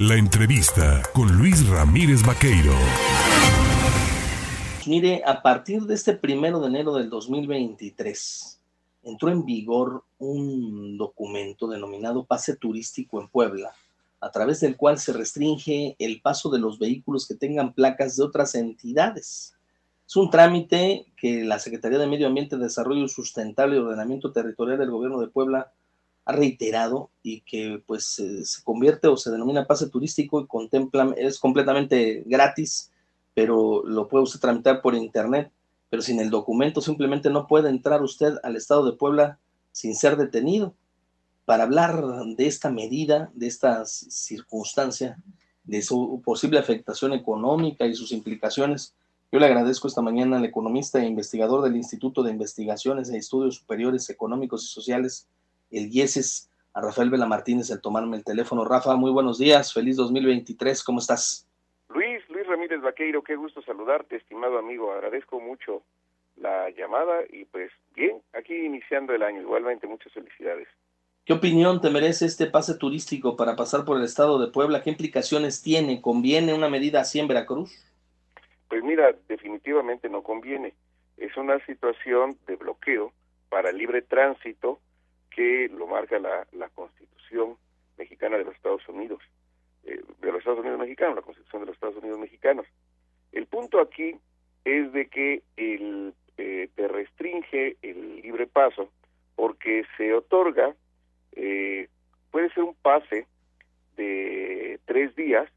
La entrevista con Luis Ramírez Vaqueiro. Mire, a partir de este primero de enero del 2023, entró en vigor un documento denominado Pase Turístico en Puebla, a través del cual se restringe el paso de los vehículos que tengan placas de otras entidades. Es un trámite que la Secretaría de Medio Ambiente, Desarrollo Sustentable y Ordenamiento Territorial del Gobierno de Puebla reiterado y que pues se convierte o se denomina pase turístico y contempla, es completamente gratis, pero lo puede usted tramitar por internet, pero sin el documento simplemente no puede entrar usted al estado de Puebla sin ser detenido. Para hablar de esta medida, de esta circunstancia, de su posible afectación económica y sus implicaciones, yo le agradezco esta mañana al economista e investigador del Instituto de Investigaciones e Estudios Superiores Económicos y Sociales, el IESES, a Rafael Vela Martínez, el tomarme el teléfono. Rafa, muy buenos días, feliz 2023, ¿cómo estás? Luis, Luis Ramírez Vaqueiro, qué gusto saludarte, estimado amigo, agradezco mucho la llamada y pues bien, aquí iniciando el año, igualmente muchas felicidades. ¿Qué opinión te merece este pase turístico para pasar por el estado de Puebla? ¿Qué implicaciones tiene? ¿Conviene una medida así en Veracruz? Pues mira, definitivamente no conviene. Es una situación de bloqueo para libre tránsito que lo marca la, Constitución mexicana de los Estados Unidos, eh, de los Estados Unidos mexicanos, la Constitución de los Estados Unidos mexicanos. El punto aquí es de que el, eh, te restringe el libre paso porque se otorga, eh, puede ser un pase de tres días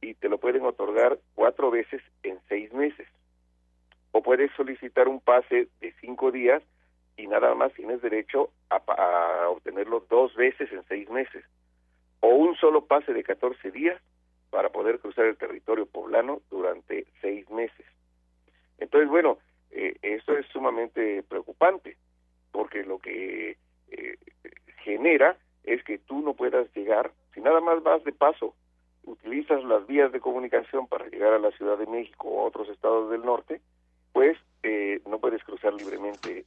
y te lo pueden otorgar cuatro veces en seis meses. O puedes solicitar un pase de cinco días y nada más tienes derecho a, obtenerlo dos veces en seis meses, o un solo pase de 14 días para poder cruzar el territorio poblano durante seis meses. Entonces, bueno, eh, esto es sumamente preocupante, porque lo que eh, genera es que tú no puedas llegar, si nada más vas de paso, utilizas las vías de comunicación para llegar a la Ciudad de México o a otros estados del norte, pues eh, no puedes cruzar libremente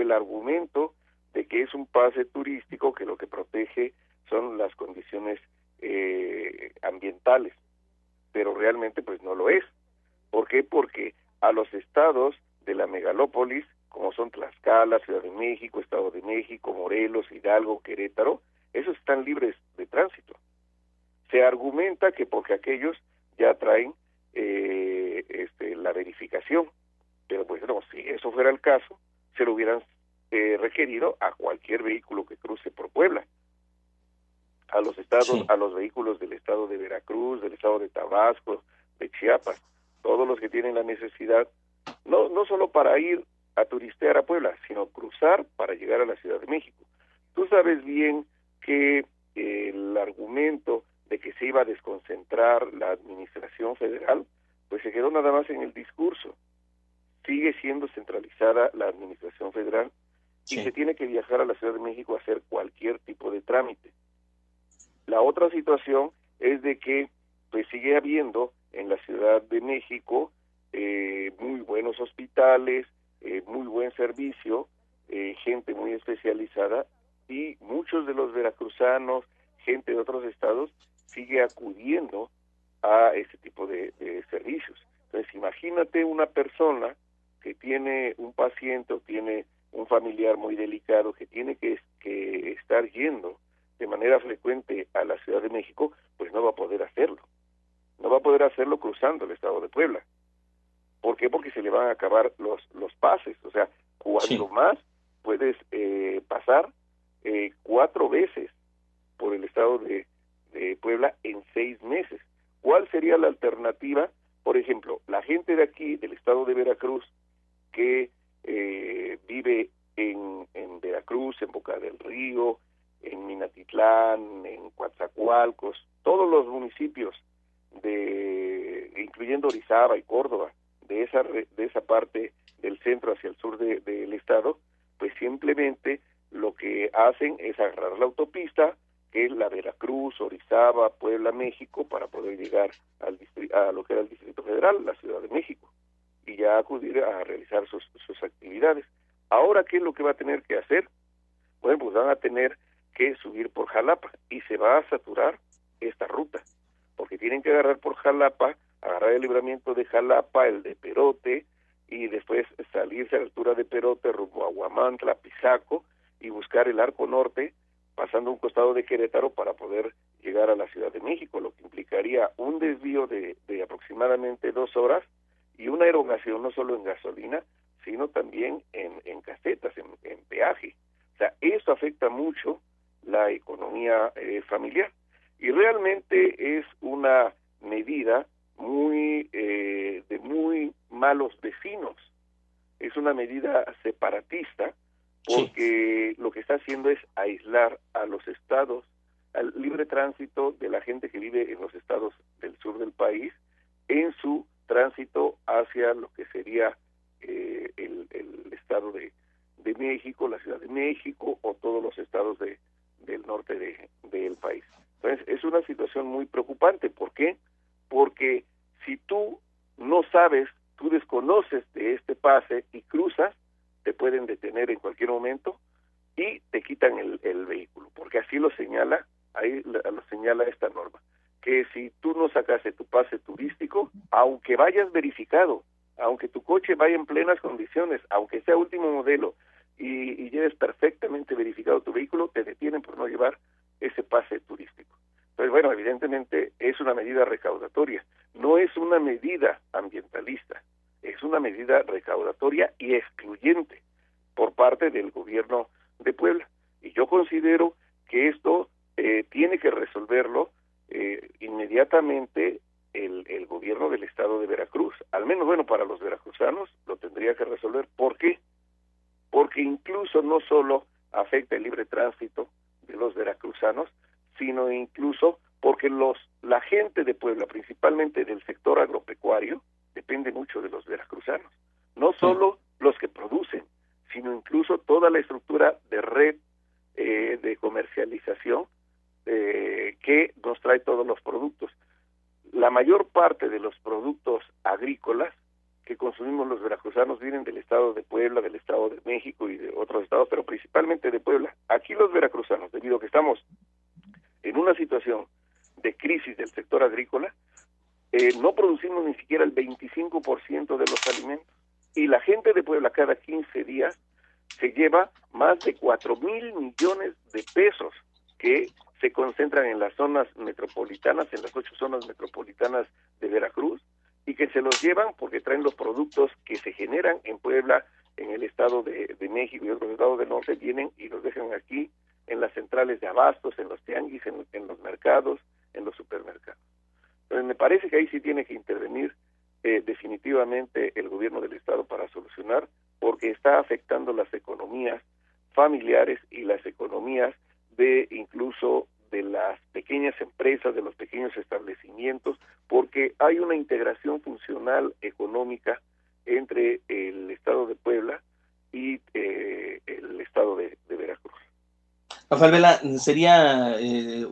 el argumento de que es un pase turístico que lo que protege son las condiciones eh, ambientales, pero realmente pues no lo es. ¿Por qué? Porque a los estados de la megalópolis, como son Tlaxcala, Ciudad de México, Estado de México, Morelos, Hidalgo, Querétaro, esos están libres de tránsito. Se argumenta que porque aquellos ya traen eh, este, la verificación. Pero pues no, si eso fuera el caso, se lo hubieran eh, requerido a cualquier vehículo que cruce por Puebla. A los estados, a los vehículos del estado de Veracruz, del estado de Tabasco, de Chiapas, todos los que tienen la necesidad, no, no solo para ir a turistear a Puebla, sino cruzar para llegar a la Ciudad de México. Tú sabes bien que el argumento de que se iba a desconcentrar la administración federal, pues se quedó nada más en el discurso. Sigue siendo centralizada la administración federal y se tiene que viajar a la Ciudad de México a hacer cualquier tipo de trámite. La otra situación es de que pues sigue habiendo en la Ciudad de México eh, muy buenos hospitales, eh, muy buen servicio, eh, gente muy especializada y muchos de los veracruzanos, gente de otros estados, sigue acudiendo a ese tipo de, servicios. Entonces, imagínate una persona que tiene un paciente o tiene un familiar muy delicado que tiene que, que estar yendo de manera frecuente a la Ciudad de México, pues no va a poder hacerlo. No va a poder hacerlo cruzando el estado de Puebla. ¿Por qué? Porque se le van a acabar los, los pases. O sea, cuando más puedes eh, pasar eh, cuatro veces por el estado de, de Puebla en seis meses. ¿Cuál sería la alternativa? Por ejemplo, la gente de aquí, del estado de Veracruz, que eh, vive en, en Veracruz, en Boca del Río, en Minatitlán, en Coatzacoalcos, todos los municipios de incluyendo Orizaba y Córdoba, de esa de esa parte del centro hacia el sur del estado, pues simplemente lo que hacen es agarrar la autopista, que es la Veracruz, Orizaba, Puebla, México, para poder llegar al a lo que era el Distrito Federal, la Ciudad de México, y ya acudir a realizar sus, sus actividades. Ahora, ¿qué es lo que va a tener que hacer? Bueno, pues van a tener que subir por Jalapa y se va a saturar esta ruta, porque tienen que agarrar por Jalapa, agarrar el libramiento de Jalapa, el de Perote, y después salirse a la altura de Perote rumbo a Huamantla, Pisaco, y buscar el arco norte, pasando un costado de Querétaro para poder llegar a la Ciudad de México, lo que implicaría un desvío de, de aproximadamente dos horas y una erogación no solo en gasolina, sino también en, en casetas, en, en peaje. O sea, eso afecta mucho la economía eh, familiar. Y realmente es una medida muy eh, de muy malos vecinos. Es una medida separatista porque lo que está haciendo es aislar a los estados, al libre tránsito de la gente que vive en los estados del sur del país en su tránsito hacia lo que sería eh, el, el, estado de, de México, la Ciudad de México o todos los estados de, del norte de, del país. Entonces, es una situación muy preocupante. ¿Por qué? Porque si tú no sabes, tú desconoces de este pase y cruzas, te pueden detener en cualquier momento y te quitan el, el vehículo, porque así lo señala, ahí lo señala esta norma, que si tú no sacaste tu pase turístico, aunque vayas verificado, aunque tu coche vaya en plenas condiciones, aunque sea último modelo, y, y lleves perfectamente verificado tu vehículo, te detienen por no llevar ese pase turístico. Entonces, bueno, evidentemente es una medida recaudatoria, no es una medida ambientalista, es una medida recaudatoria y excluyente por parte del gobierno de Puebla. Y yo considero que esto eh, tiene que resolverlo eh, inmediatamente el, el gobierno del estado de Veracruz. Al menos, bueno, para los veracruzanos lo tendría que resolver. ¿Por qué? porque incluso no solo afecta el libre tránsito de los veracruzanos, sino incluso porque los la gente de Puebla, principalmente del sector agropecuario, depende mucho de los veracruzanos. No solo los que producen, sino incluso toda la estructura de red eh, de comercialización eh, que nos trae todos los productos. La mayor parte de los productos agrícolas que consumimos los veracruzanos vienen del estado de Puebla, del estado de México y de otros estados, pero principalmente de Puebla. Aquí los veracruzanos, debido a que estamos en una situación de crisis del sector agrícola, eh, no producimos ni siquiera el 25% de los alimentos. Y la gente de Puebla cada 15 días se lleva más de 4 mil millones de pesos que se concentran en las zonas metropolitanas, en las ocho zonas metropolitanas de Veracruz, y que se los llevan porque traen los productos que se generan en Puebla, en el estado de, México y otros estados del norte, vienen y los dejan aquí en las centrales de abastos, en los tianguis, en, en los mercados, en los supermercados. Entonces me parece que ahí sí tiene que intervenir eh, definitivamente el gobierno del estado para solucionar, porque está afectando las economías familiares y las economías de incluso de las pequeñas empresas, de los pequeños establecimientos, porque hay una integración funcional económica entre el Estado de Puebla y eh, el Estado de, Veracruz. Rafael Vela, ¿sería eh,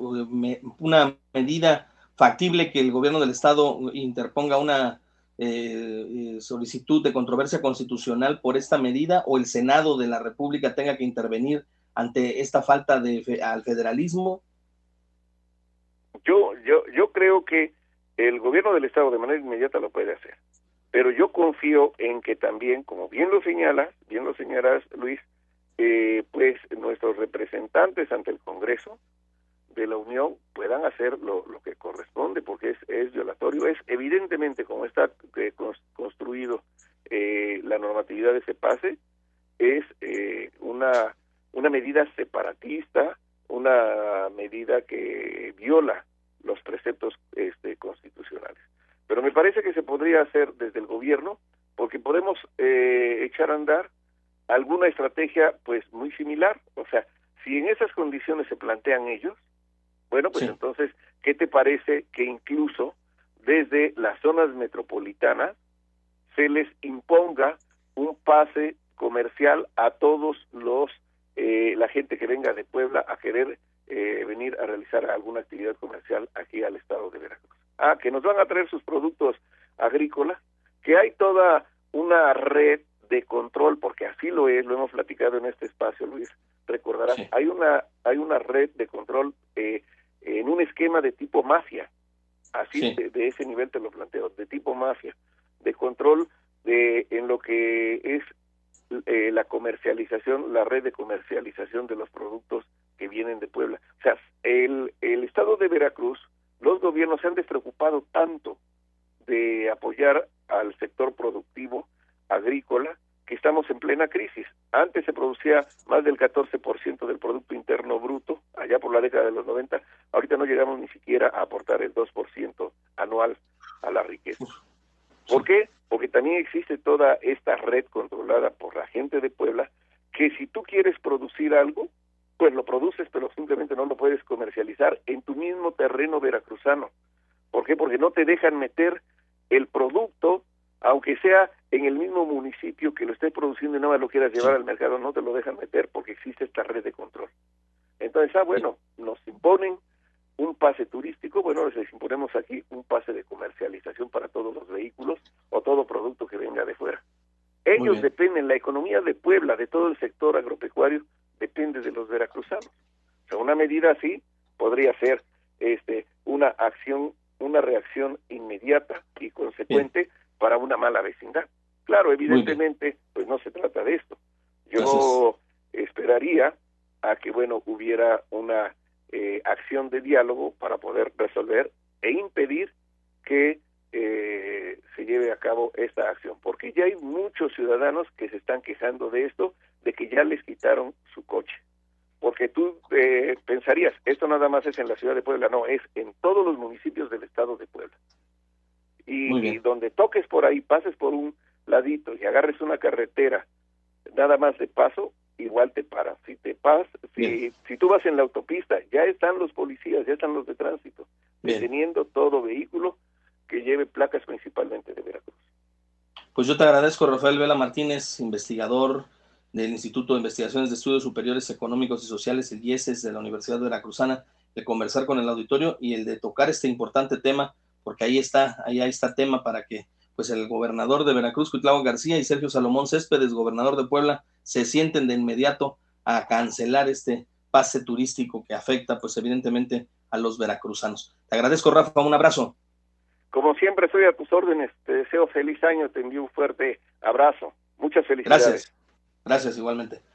una medida factible que el gobierno del Estado interponga una eh, solicitud de controversia constitucional por esta medida o el Senado de la República tenga que intervenir ante esta falta de al federalismo yo, yo, creo que el gobierno del Estado de manera inmediata lo puede hacer. Pero yo confío en que también, como bien lo señalas, bien lo señalas, Luis, eh, pues nuestros representantes ante el Congreso de la Unión puedan hacer lo, lo que corresponde, porque es, es violatorio. Es evidentemente, como está eh, construido eh, la normatividad de ese pase, es eh, una, una medida separatista, una medida que viola preceptos este, constitucionales. Pero me parece que se podría hacer desde el gobierno porque podemos eh, echar a andar alguna estrategia pues muy similar. O sea, si en esas condiciones se plantean ellos, bueno, pues sí. entonces, ¿qué te parece que incluso desde las zonas metropolitanas se les imponga un pase comercial a todos los eh, la gente que venga de Puebla a querer eh, venir a realizar alguna actividad comercial aquí al estado de Veracruz. Ah, que nos van a traer sus productos agrícolas, que hay toda una red de control, porque así lo es, lo hemos platicado en este espacio, Luis, recordarás, hay una hay una red de control eh, en un esquema de tipo mafia, así de, ese nivel te lo planteo, de tipo mafia, de control de en lo que es eh, la comercialización, la red de comercialización de los productos que vienen de Puebla. O sea, el, el estado de Veracruz, los gobiernos se han despreocupado tanto de apoyar al sector productivo agrícola que estamos en plena crisis. Antes se producía más del 14% del Producto Interno Bruto, allá por la década de los 90, ahorita no llegamos ni siquiera a aportar el 2% anual a la riqueza. ¿Por qué? Porque también existe toda esta red controlada por la gente de Puebla, que si tú quieres producir algo, pues lo produces, pero simplemente no lo puedes comercializar en tu mismo terreno veracruzano. ¿Por qué? Porque no te dejan meter el producto aunque sea en el mismo municipio que lo esté produciendo y nada más lo quieras llevar al mercado, no te lo dejan meter porque existe esta red de control. Entonces, ah, bueno, nos imponen un pase turístico, bueno, les imponemos aquí un pase de comercialización para todos los vehículos o todo producto que venga de fuera. Ellos dependen, la economía de Puebla, de todo el sector agropecuario, depende de los veracruzanos. O sea, una medida así podría ser este una acción, una reacción inmediata y consecuente para una mala vecindad. Claro, evidentemente, pues no se trata de esto. Yo esperaría a que, bueno, hubiera una eh, acción de diálogo para poder resolver e impedir que eh, se lleve a cabo esta acción, porque ya hay muchos ciudadanos que se están quejando de esto, de que ya les quitaron coche. Porque tú eh, pensarías, esto nada más es en la ciudad de Puebla, no, es en todos los municipios del estado de Puebla y, donde toques por ahí, pases por un ladito y agarres una carretera nada más de paso, igual te paras. Si te pasas, si, si tú vas en la autopista, ya están los policías, ya están los de tránsito, deteniendo todo vehículo que lleve placas principalmente de Veracruz. Pues yo te agradezco, Rafael Vela Martínez, investigador del Instituto de Investigaciones de Estudios Superiores Económicos y Sociales, el IESES de la Universidad Veracruzana, de conversar con el auditorio y el de tocar este importante tema porque ahí está, ahí está tema para que pues el gobernador de Veracruz, Cuitlao García, y Sergio Salomón Céspedes, gobernador de Puebla, se sienten de inmediato a cancelar este pase turístico que afecta pues evidentemente a los veracruzanos. Te agradezco, Rafa, un abrazo. Como siempre, estoy a tus órdenes. Te deseo feliz año, te envío un fuerte abrazo. Muchas felicidades. Gracias. Gracias, igualmente.